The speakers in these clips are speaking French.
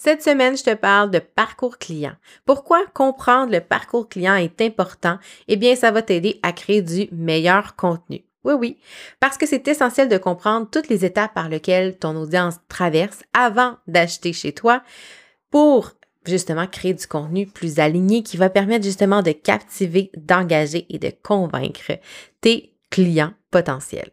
Cette semaine, je te parle de parcours client. Pourquoi comprendre le parcours client est important? Eh bien, ça va t'aider à créer du meilleur contenu. Oui, oui, parce que c'est essentiel de comprendre toutes les étapes par lesquelles ton audience traverse avant d'acheter chez toi pour justement créer du contenu plus aligné qui va permettre justement de captiver, d'engager et de convaincre tes clients potentiels.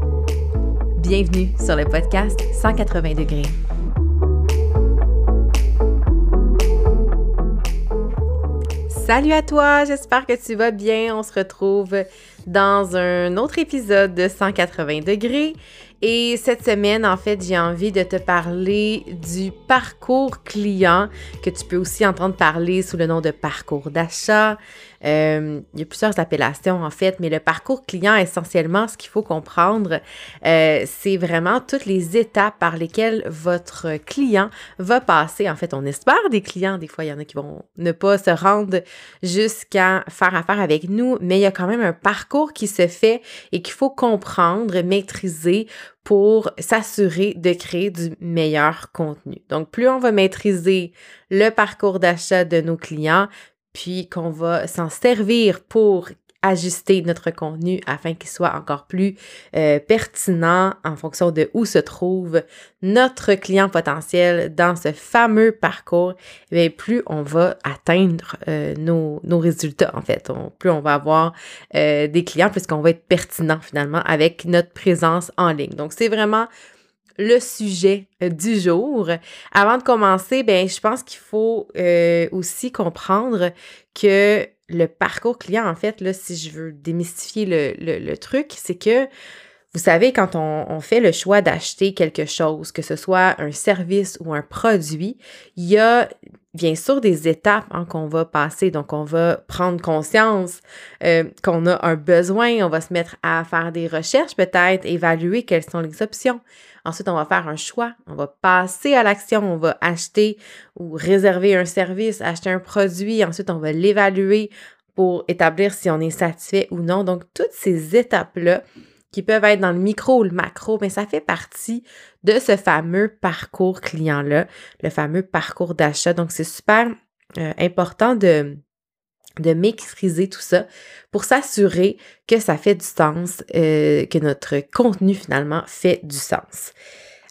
Bienvenue sur le podcast 180 degrés. Salut à toi, j'espère que tu vas bien. On se retrouve dans un autre épisode de 180 degrés. Et cette semaine, en fait, j'ai envie de te parler du parcours client que tu peux aussi entendre parler sous le nom de parcours d'achat, euh, il y a plusieurs appellations en fait, mais le parcours client, essentiellement, ce qu'il faut comprendre, euh, c'est vraiment toutes les étapes par lesquelles votre client va passer. En fait, on espère des clients, des fois, il y en a qui vont ne pas se rendre jusqu'à faire affaire avec nous, mais il y a quand même un parcours qui se fait et qu'il faut comprendre, maîtriser pour s'assurer de créer du meilleur contenu. Donc, plus on va maîtriser le parcours d'achat de nos clients, puis qu'on va s'en servir pour ajuster notre contenu afin qu'il soit encore plus euh, pertinent en fonction de où se trouve notre client potentiel dans ce fameux parcours, bien, plus on va atteindre euh, nos, résultats en fait. plus on va avoir euh, des clients, puisqu'on va être pertinent finalement avec notre présence en ligne. Donc c'est vraiment le sujet euh, du jour. Avant de commencer, ben, je pense qu'il faut euh, aussi comprendre que le parcours client, en fait, là, si je veux démystifier le, truc, c'est que vous savez, quand on, fait le choix d'acheter quelque chose, que ce soit un service ou un produit, il y a bien sûr des étapes hein, qu'on va passer. Donc, on va prendre conscience euh, qu'on a un besoin, on va se mettre à faire des recherches peut-être, évaluer quelles sont les options. Ensuite, on va faire un choix, on va passer à l'action, on va acheter ou réserver un service, acheter un produit. Ensuite, on va l'évaluer pour établir si on est satisfait ou non. Donc, toutes ces étapes-là, qui peuvent être dans le micro ou le macro, mais ça fait partie de ce fameux parcours client-là, le fameux parcours d'achat. Donc, c'est super euh, important de, de maîtriser tout ça pour s'assurer que ça fait du sens, euh, que notre contenu finalement fait du sens.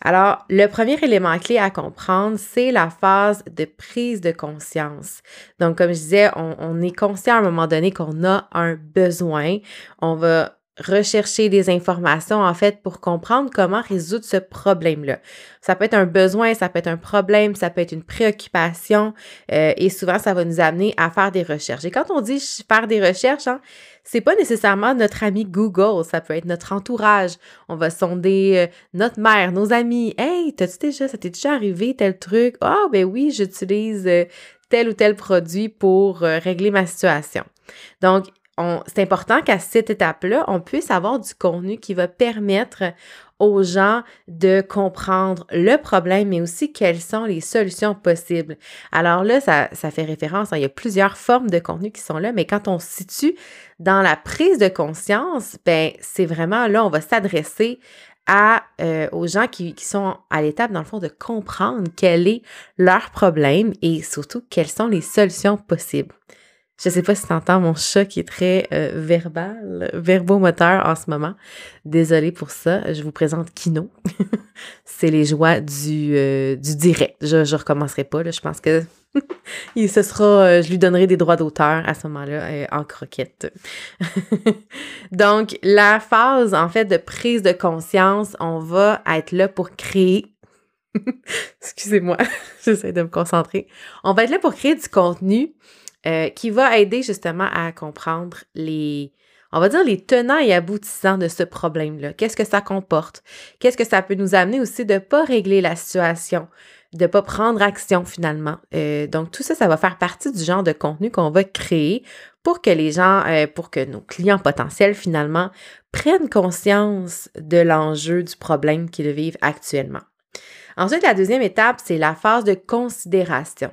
Alors, le premier élément clé à comprendre, c'est la phase de prise de conscience. Donc, comme je disais, on, on est conscient à un moment donné qu'on a un besoin. On va rechercher des informations en fait pour comprendre comment résoudre ce problème-là. Ça peut être un besoin, ça peut être un problème, ça peut être une préoccupation euh, et souvent ça va nous amener à faire des recherches. Et quand on dit faire des recherches, hein, c'est pas nécessairement notre ami Google, ça peut être notre entourage. On va sonder euh, notre mère, nos amis. Hey, t'as-tu déjà, ça t'est déjà arrivé tel truc? Ah, oh, ben oui, j'utilise euh, tel ou tel produit pour régler ma situation. Donc, c'est important qu'à cette étape-là, on puisse avoir du contenu qui va permettre aux gens de comprendre le problème, mais aussi quelles sont les solutions possibles. Alors là, ça, fait référence, hein, il y a plusieurs formes de contenu qui sont là, mais quand on se situe dans la prise de conscience, ben c'est vraiment là, on va s'adresser euh, aux gens qui sont à l'étape, dans le fond, de comprendre quel est leur problème et surtout quelles sont les solutions possibles. Je sais pas si tu entends mon chat qui est très euh, verbal, verbomoteur en ce moment. Désolée pour ça. Je vous présente Kino. c'est les joies du, euh, du direct. Je, je recommencerai pas. Là. Je pense que il se sera, euh, je lui donnerai des droits d'auteur à ce moment-là en croquette. Donc, la phase, en fait, de prise de conscience, on va être là pour créer Excusez-moi, j'essaie de me concentrer. On va être là pour créer du contenu euh, qui va aider justement à comprendre les, on va dire les tenants et aboutissants de ce problème-là. Qu'est-ce que ça comporte? Qu'est-ce que ça peut nous amener aussi de ne pas régler la situation, de ne pas prendre action finalement? Euh, donc tout ça, ça va faire partie du genre de contenu qu'on va créer pour que les gens, euh, pour que nos clients potentiels finalement prennent conscience de l'enjeu du problème qu'ils vivent actuellement. Ensuite, la deuxième étape, c'est la phase de considération.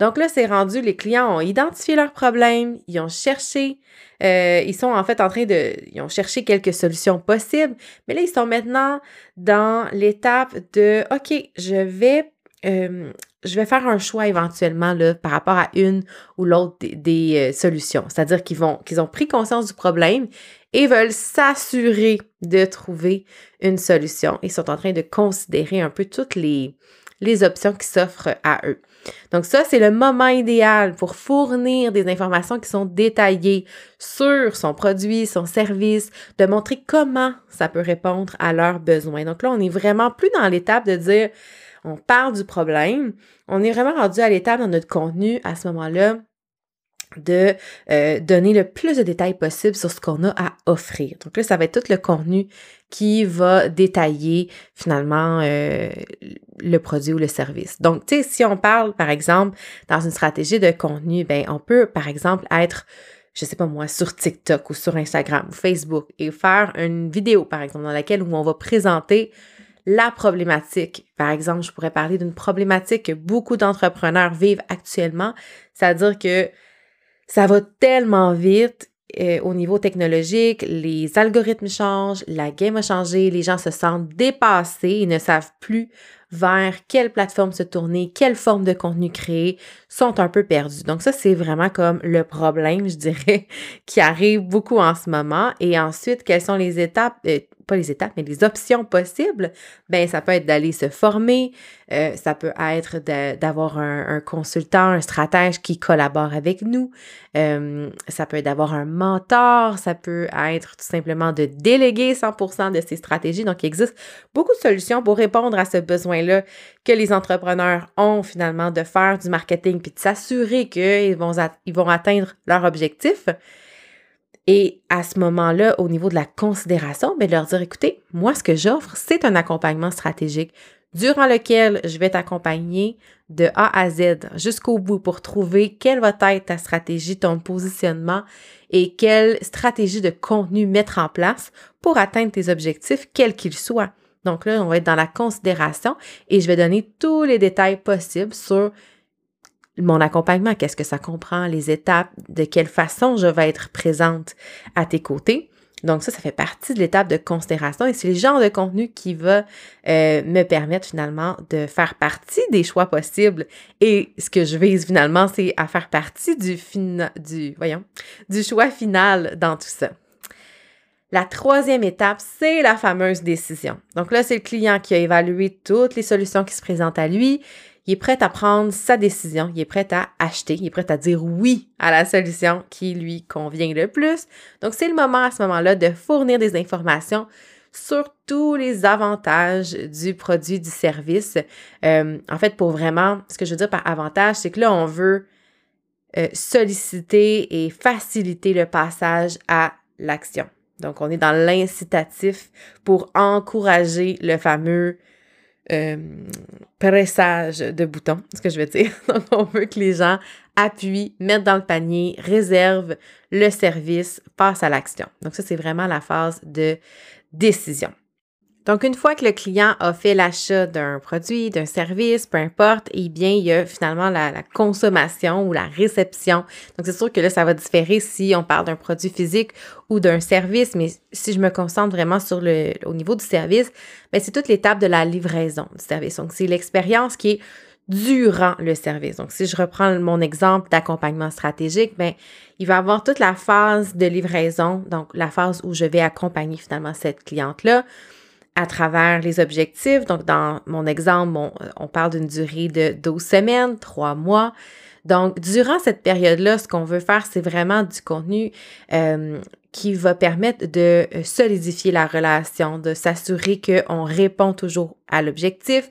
Donc là, c'est rendu, les clients ont identifié leurs problèmes, ils ont cherché, euh, ils sont en fait en train de, ils ont cherché quelques solutions possibles, mais là, ils sont maintenant dans l'étape de, OK, je vais, euh, je vais faire un choix éventuellement là, par rapport à une ou l'autre des, euh, solutions. C'est-à-dire qu'ils vont, qu'ils ont pris conscience du problème et veulent s'assurer de trouver une solution. Ils sont en train de considérer un peu toutes les, les options qui s'offrent à eux. Donc ça, c'est le moment idéal pour fournir des informations qui sont détaillées sur son produit, son service, de montrer comment ça peut répondre à leurs besoins. Donc là, on est vraiment plus dans l'étape de dire, on parle du problème, on est vraiment rendu à l'étape dans notre contenu à ce moment-là de euh, donner le plus de détails possible sur ce qu'on a à offrir. Donc là, ça va être tout le contenu qui va détailler finalement euh, le produit ou le service. Donc, tu sais, si on parle, par exemple, dans une stratégie de contenu, ben, on peut, par exemple, être je sais pas moi, sur TikTok ou sur Instagram ou Facebook et faire une vidéo, par exemple, dans laquelle où on va présenter la problématique. Par exemple, je pourrais parler d'une problématique que beaucoup d'entrepreneurs vivent actuellement, c'est-à-dire que ça va tellement vite euh, au niveau technologique, les algorithmes changent, la game a changé, les gens se sentent dépassés, ils ne savent plus vers quelle plateforme se tourner, quelle forme de contenu créer, sont un peu perdus. Donc ça, c'est vraiment comme le problème, je dirais, qui arrive beaucoup en ce moment. Et ensuite, quelles sont les étapes, euh, pas les étapes, mais les options possibles, ben ça peut être d'aller se former, euh, ça peut être d'avoir un, consultant, un stratège qui collabore avec nous, euh, ça peut être d'avoir un mentor, ça peut être tout simplement de déléguer 100% de ses stratégies. Donc, il existe beaucoup de solutions pour répondre à ce que les entrepreneurs ont finalement de faire du marketing puis de s'assurer qu'ils vont, atteindre leur objectif. Et à ce moment-là, au niveau de la considération, bien, leur dire, écoutez, moi, ce que j'offre, c'est un accompagnement stratégique durant lequel je vais t'accompagner de A à Z jusqu'au bout pour trouver quelle va être ta stratégie, ton positionnement et quelle stratégie de contenu mettre en place pour atteindre tes objectifs, quels qu'ils soient. Donc là, on va être dans la considération et je vais donner tous les détails possibles sur mon accompagnement, qu'est-ce que ça comprend, les étapes, de quelle façon je vais être présente à tes côtés. Donc ça, ça fait partie de l'étape de considération et c'est le genre de contenu qui va euh, me permettre finalement de faire partie des choix possibles. Et ce que je vise finalement, c'est à faire partie du, choix final dans tout ça. La troisième étape, c'est la fameuse décision. Donc là, c'est le client qui a évalué toutes les solutions qui se présentent à lui il est prêt à prendre sa décision, il est prêt à acheter, il est prêt à dire oui à la solution qui lui convient le plus. Donc, c'est le moment à ce moment-là de fournir des informations sur tous les avantages du produit, du service. Euh, en fait, pour vraiment, ce que je veux dire par avantage, c'est que là, on veut euh, solliciter et faciliter le passage à l'action. Donc, on est dans l'incitatif pour encourager le fameux euh, pressage de boutons, ce que je veux dire. Donc, on veut que les gens appuient, mettent dans le panier, réservent le service, passent à l'action. Donc, ça, c'est vraiment la phase de décision. Donc, une fois que le client a fait l'achat d'un produit, d'un service, peu importe, eh bien, il y a finalement la, consommation ou la réception. Donc, c'est sûr que là, ça va différer si on parle d'un produit physique ou d'un service, mais si je me concentre vraiment sur le, au niveau du service, bien, c'est toute l'étape de la livraison du service. Donc, c'est l'expérience qui est durant le service. Donc, si je reprends mon exemple d'accompagnement stratégique, bien, il va avoir toute la phase de livraison, donc la phase où je vais accompagner finalement cette cliente-là à travers les objectifs. Donc, dans mon exemple, on, parle d'une durée de 12 semaines, 3 mois. Donc, durant cette période-là, ce qu'on veut faire, c'est vraiment du contenu euh, qui va permettre de euh, solidifier la relation, de s'assurer qu'on répond toujours à l'objectif,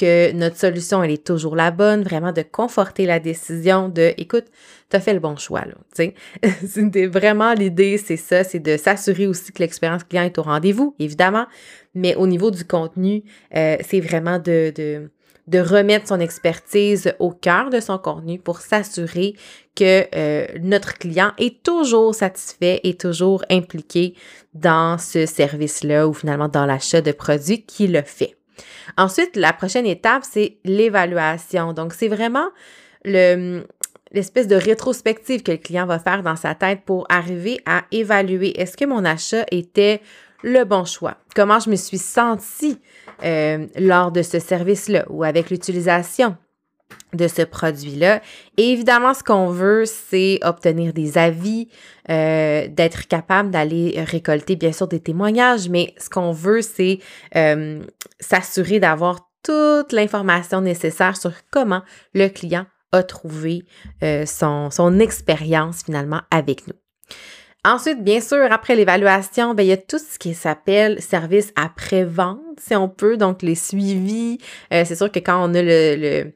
que notre solution, elle est toujours la bonne, vraiment de conforter la décision de, écoute, t'as fait le bon choix, là, tu vraiment l'idée, c'est ça, c'est de s'assurer aussi que l'expérience client est au rendez-vous, évidemment, mais au niveau du contenu, euh, c'est vraiment de, de de remettre son expertise au cœur de son contenu pour s'assurer que euh, notre client est toujours satisfait et toujours impliqué dans ce service-là ou finalement dans l'achat de produits qu'il le fait. Ensuite, la prochaine étape, c'est l'évaluation. Donc, c'est vraiment le, l'espèce de rétrospective que le client va faire dans sa tête pour arriver à évaluer est-ce que mon achat était le bon choix? Comment je me suis sentie euh, lors de ce service-là ou avec l'utilisation? De ce produit-là. Et évidemment, ce qu'on veut, c'est obtenir des avis, euh, d'être capable d'aller récolter, bien sûr, des témoignages, mais ce qu'on veut, c'est euh, s'assurer d'avoir toute l'information nécessaire sur comment le client a trouvé son, son expérience finalement avec nous. Ensuite, bien sûr, après l'évaluation, ben, il y a tout ce qui s'appelle service après-vente, si on peut, donc les suivis. Euh, c'est sûr que quand on a le,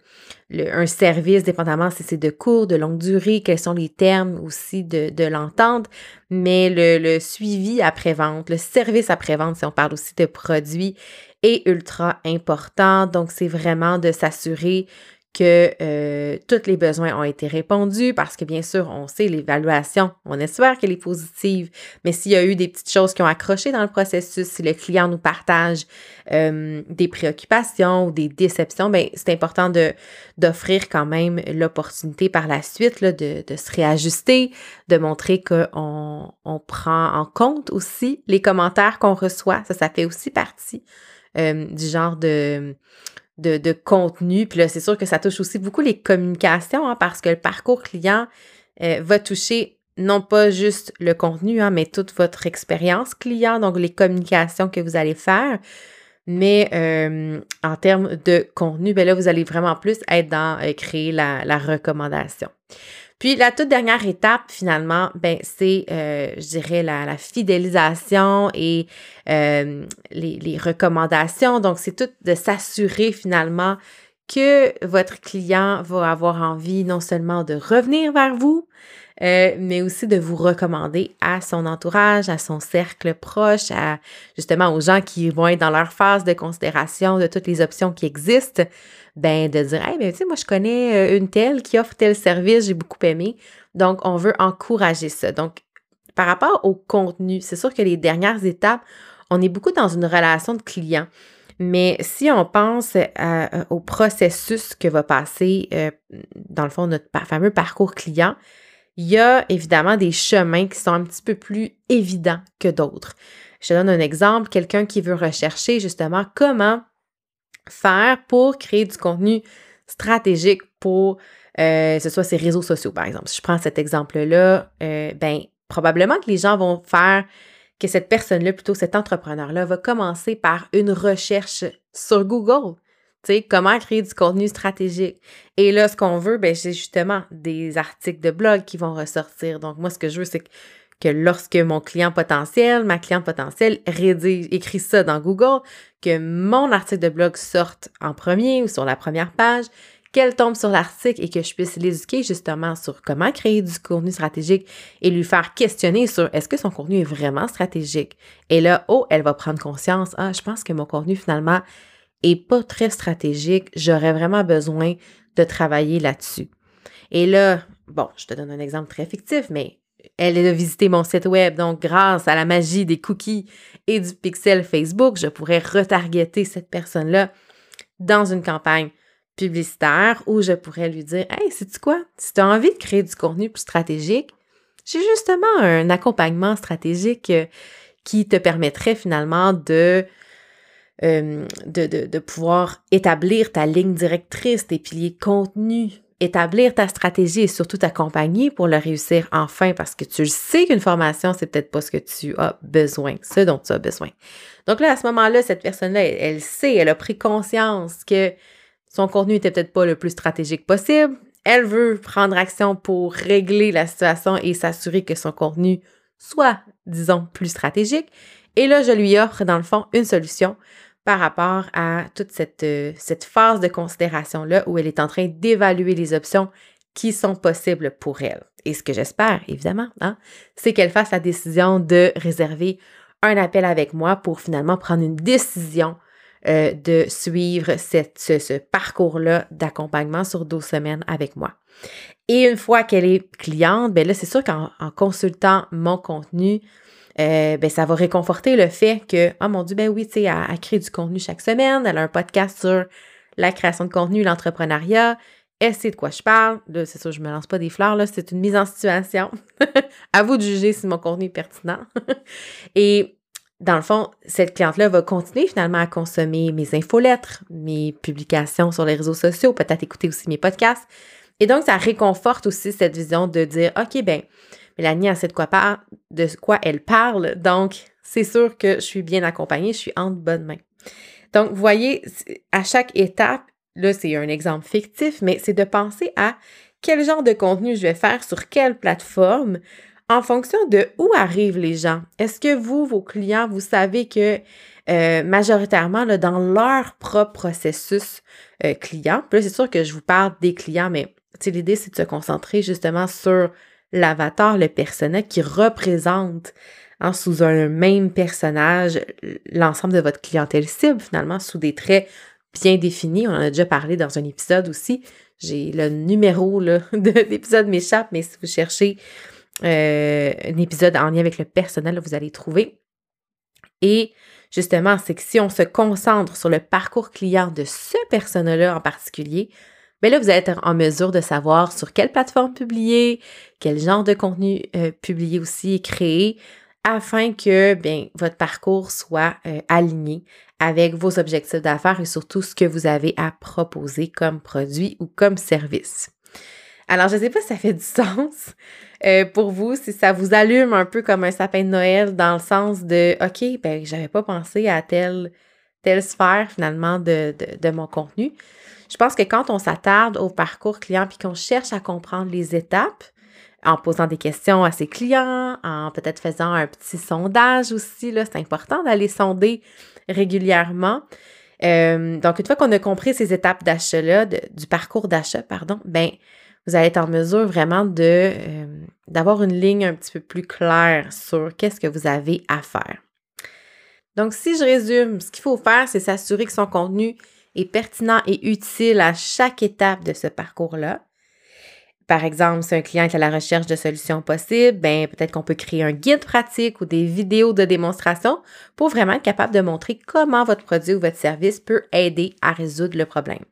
le, un service, dépendamment si c'est de court, de longue durée, quels sont les termes aussi de, de l'entente, mais le, le suivi après-vente, le service après-vente, si on parle aussi de produits, est ultra important. Donc, c'est vraiment de s'assurer que euh, tous les besoins ont été répondus parce que bien sûr, on sait l'évaluation, on espère qu'elle est positive, mais s'il y a eu des petites choses qui ont accroché dans le processus, si le client nous partage euh, des préoccupations ou des déceptions, bien, c'est important de, d'offrir quand même l'opportunité par la suite là, de, de se réajuster, de montrer qu'on on prend en compte aussi les commentaires qu'on reçoit. Ça, ça fait aussi partie euh, du genre de de, contenu. Puis là, c'est sûr que ça touche aussi beaucoup les communications, hein, parce que le parcours client euh, va toucher non pas juste le contenu, hein, mais toute votre expérience client, donc les communications que vous allez faire. Mais euh, en termes de contenu, ben là, vous allez vraiment plus être dans euh, créer la, la recommandation. Puis la toute dernière étape, finalement, ben, c'est, euh, je dirais, la, fidélisation et euh, les, recommandations. Donc, c'est tout de s'assurer finalement que votre client va avoir envie non seulement de revenir vers vous, euh, mais aussi de vous recommander à son entourage, à son cercle proche, à justement aux gens qui vont être dans leur phase de considération de toutes les options qui existent ben de dire Hey, ben tu sais, moi je connais euh, une telle qui offre tel service, j'ai beaucoup aimé. Donc, on veut encourager ça. Donc, par rapport au contenu, c'est sûr que les dernières étapes, on est beaucoup dans une relation de client. Mais si on pense euh, au processus que va passer, dans le fond, notre fameux parcours client, il y a évidemment des chemins qui sont un petit peu plus évidents que d'autres. Je te donne un exemple, quelqu'un qui veut rechercher justement comment faire pour créer du contenu stratégique pour euh, ce soit ses réseaux sociaux, par exemple. Si je prends cet exemple-là, euh, ben probablement que les gens vont faire que cette personne-là, plutôt cet entrepreneur-là, va commencer par une recherche sur Google. Comment créer du contenu stratégique. Et là, ce qu'on veut, ben, c'est justement des articles de blog qui vont ressortir. Donc, moi, ce que je veux, c'est que que lorsque mon client potentiel, ma cliente potentielle rédige, écrit ça dans Google, que mon article de blog sorte en premier ou sur la première page, qu'elle tombe sur l'article et que je puisse l'éduquer justement sur comment créer du contenu stratégique et lui faire questionner sur est-ce que son contenu est vraiment stratégique. Et là, oh, elle va prendre conscience, ah, je pense que mon contenu finalement est pas très stratégique, j'aurais vraiment besoin de travailler là-dessus. Et là, bon, je te donne un exemple très fictif, mais elle a visité mon site web. Donc, grâce à la magie des cookies et du pixel Facebook, je pourrais retargeter cette personne-là dans une campagne publicitaire où je pourrais lui dire Hey, sais-tu quoi? Si tu as envie de créer du contenu plus stratégique, j'ai justement un accompagnement stratégique euh, qui te permettrait finalement de, euh, de, pouvoir établir ta ligne directrice, tes piliers contenu, établir ta stratégie et surtout t'accompagner pour le réussir enfin parce que tu sais qu'une formation, c'est peut-être pas ce que tu as besoin, ce dont tu as besoin. Donc là, à ce moment-là, cette personne-là, elle, sait, elle a pris conscience que son contenu était peut-être pas le plus stratégique possible. elle veut prendre action pour régler la situation et s'assurer que son contenu soit, disons, plus stratégique. Et là, je lui offre, dans le fond, une solution par rapport à toute cette, euh, cette phase de considération-là où elle est en train d'évaluer les options qui sont possibles pour elle. Et ce que j'espère, évidemment, hein, c'est qu'elle fasse la décision de réserver un appel avec moi pour finalement prendre une décision euh, de suivre cette, ce, parcours-là d'accompagnement sur 12 semaines avec moi. Et une fois qu'elle est cliente, ben là, c'est sûr qu'en consultant mon contenu, euh, ben, ça va réconforter le fait que, oh mon Dieu, ben oui, tu sais, elle, crée du contenu chaque semaine, elle a un podcast sur la création de contenu, l'entrepreneuriat, elle sait de quoi je parle. Là, c'est sûr, je me lance pas des fleurs, là, c'est une mise en situation. à vous de juger si mon contenu est pertinent. Et dans le fond, cette cliente-là va continuer finalement à consommer mes infolettres, mes publications sur les réseaux sociaux, peut-être écouter aussi mes podcasts. Et donc, ça réconforte aussi cette vision de dire, OK, ben, Mélanie, elle sait de quoi, de quoi elle parle. Donc, c'est sûr que je suis bien accompagnée, je suis en bonne main. Donc, vous voyez, à chaque étape, là, c'est un exemple fictif, mais c'est de penser à quel genre de contenu je vais faire sur quelle plateforme en fonction de où arrivent les gens. Est-ce que vous, vos clients, vous savez que euh, majoritairement, là, dans leur propre processus euh, client, là, c'est sûr que je vous parle des clients, mais l'idée, c'est de se concentrer justement sur l'avatar, le personnage qui représente hein, sous un même personnage l'ensemble de votre clientèle cible, finalement, sous des traits bien définis. On en a déjà parlé dans un épisode aussi. J'ai le numéro de l'épisode m'échappe, mais si vous cherchez euh, un épisode en lien avec le personnel, vous allez trouver. Et justement, c'est que si on se concentre sur le parcours client de ce personnel-là en particulier, mais là, vous allez être en mesure de savoir sur quelle plateforme publier, quel genre de contenu euh, publier aussi et créer afin que bien, votre parcours soit euh, aligné avec vos objectifs d'affaires et surtout ce que vous avez à proposer comme produit ou comme service. Alors, je ne sais pas si ça fait du sens euh, pour vous, si ça vous allume un peu comme un sapin de Noël dans le sens de OK, ben, j'avais pas pensé à telle, sphère finalement de mon contenu. Je pense que quand on s'attarde au parcours client puis qu'on cherche à comprendre les étapes, en posant des questions à ses clients, en peut-être faisant un petit sondage aussi, là, c'est important d'aller sonder régulièrement. Euh, donc, une fois qu'on a compris ces étapes d'achat-là, du parcours d'achat, pardon, ben, vous allez être en mesure vraiment de euh, d'avoir une ligne un petit peu plus claire sur qu'est-ce que vous avez à faire. Donc, si je résume, ce qu'il faut faire, c'est s'assurer que son contenu est pertinent et utile à chaque étape de ce parcours-là. Par exemple, si un client est à la recherche de solutions possibles, ben peut-être qu'on peut créer un guide pratique ou des vidéos de démonstration pour vraiment être capable de montrer comment votre produit ou votre service peut aider à résoudre le problème.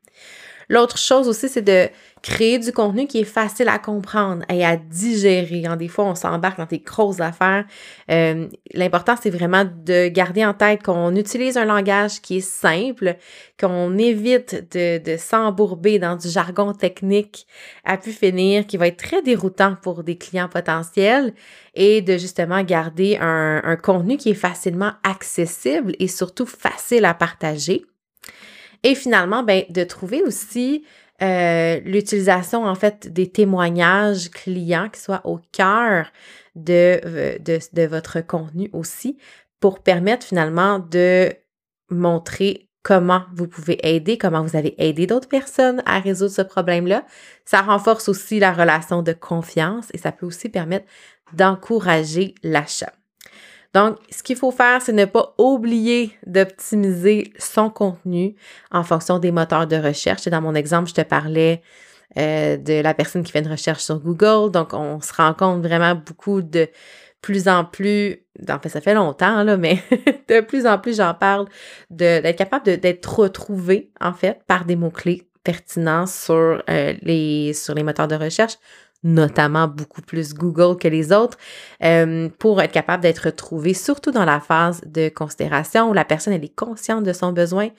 L'autre chose aussi, c'est de créer du contenu qui est facile à comprendre et à digérer. Des fois, on s'embarque dans des grosses affaires. Euh, l'important, c'est vraiment de garder en tête qu'on utilise un langage qui est simple, qu'on évite de, s'embourber dans du jargon technique à pu finir, qui va être très déroutant pour des clients potentiels, et de justement garder un contenu qui est facilement accessible et surtout facile à partager. Et finalement, ben, de trouver aussi euh, l'utilisation, en fait, des témoignages clients qui soient au cœur de, euh, de, de votre contenu aussi pour permettre finalement de montrer comment vous pouvez aider, comment vous avez aidé d'autres personnes à résoudre ce problème-là. Ça renforce aussi la relation de confiance et ça peut aussi permettre d'encourager l'achat. Donc, ce qu'il faut faire, c'est ne pas oublier d'optimiser son contenu en fonction des moteurs de recherche. Et dans mon exemple, je te parlais euh, de la personne qui fait une recherche sur Google. Donc, on se rend compte vraiment beaucoup de plus en plus, en fait, ça fait longtemps, là, mais de plus en plus, j'en parle, d'être capable d'être retrouvé, en fait, par des mots-clés pertinents sur, euh, les, sur les moteurs de recherche notamment beaucoup plus Google que les autres, euh, pour être capable d'être trouvé, surtout dans la phase de considération où la personne est consciente de son besoin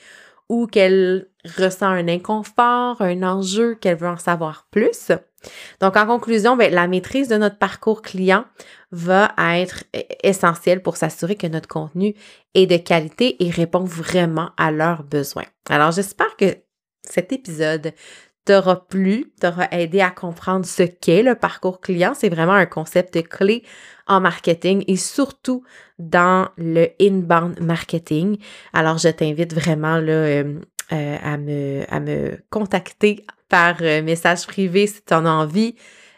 ou qu'elle ressent un inconfort, un enjeu, qu'elle veut en savoir plus. Donc, en conclusion, ben, la maîtrise de notre parcours client va être essentielle pour s'assurer que notre contenu est de qualité et répond vraiment à leurs besoins. Alors, j'espère que cet épisode t'aura plu, t'aura aidé à comprendre ce qu'est le parcours client. C'est vraiment un concept clé en marketing et surtout dans le inbound marketing. Alors, je t'invite vraiment là, euh, euh, à, me, à me contacter par euh, message privé si tu en as envie.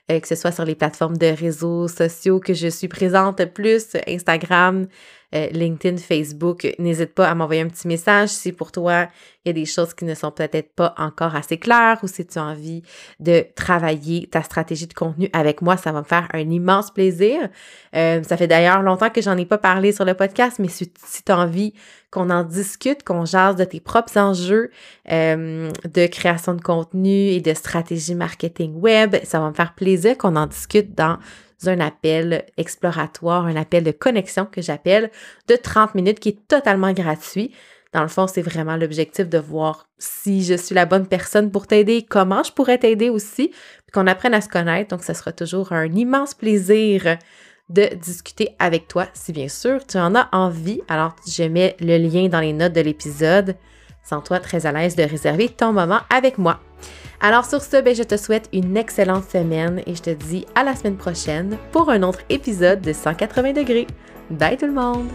que ce soit sur les plateformes de réseaux sociaux que je suis présente plus, Instagram, euh, LinkedIn, Facebook, n'hésite pas à m'envoyer un petit message si pour toi, il y a des choses qui ne sont peut-être pas encore assez claires ou si tu as envie de travailler ta stratégie de contenu avec moi, ça va me faire un immense plaisir. Euh, ça fait d'ailleurs longtemps que j'en ai pas parlé sur le podcast, mais si, tu as envie qu'on en discute, qu'on jase de tes propres enjeux euh, de création de contenu et de stratégie marketing web, ça va me faire plaisir qu'on en discute dans un appel exploratoire, un appel de connexion que j'appelle de 30 minutes qui est totalement gratuit. Dans le fond, c'est vraiment l'objectif de voir si je suis la bonne personne pour t'aider, comment je pourrais t'aider aussi, puis qu'on apprenne à se connaître. Donc, ce sera toujours un immense plaisir de discuter avec toi, si bien sûr tu en as envie. Alors, je mets le lien dans les notes de l'épisode. Sans toi très à l'aise de réserver ton moment avec moi. Alors sur ce, ben, je te souhaite une excellente semaine et je te dis à la semaine prochaine pour un autre épisode de 180 degrés. Bye tout le monde!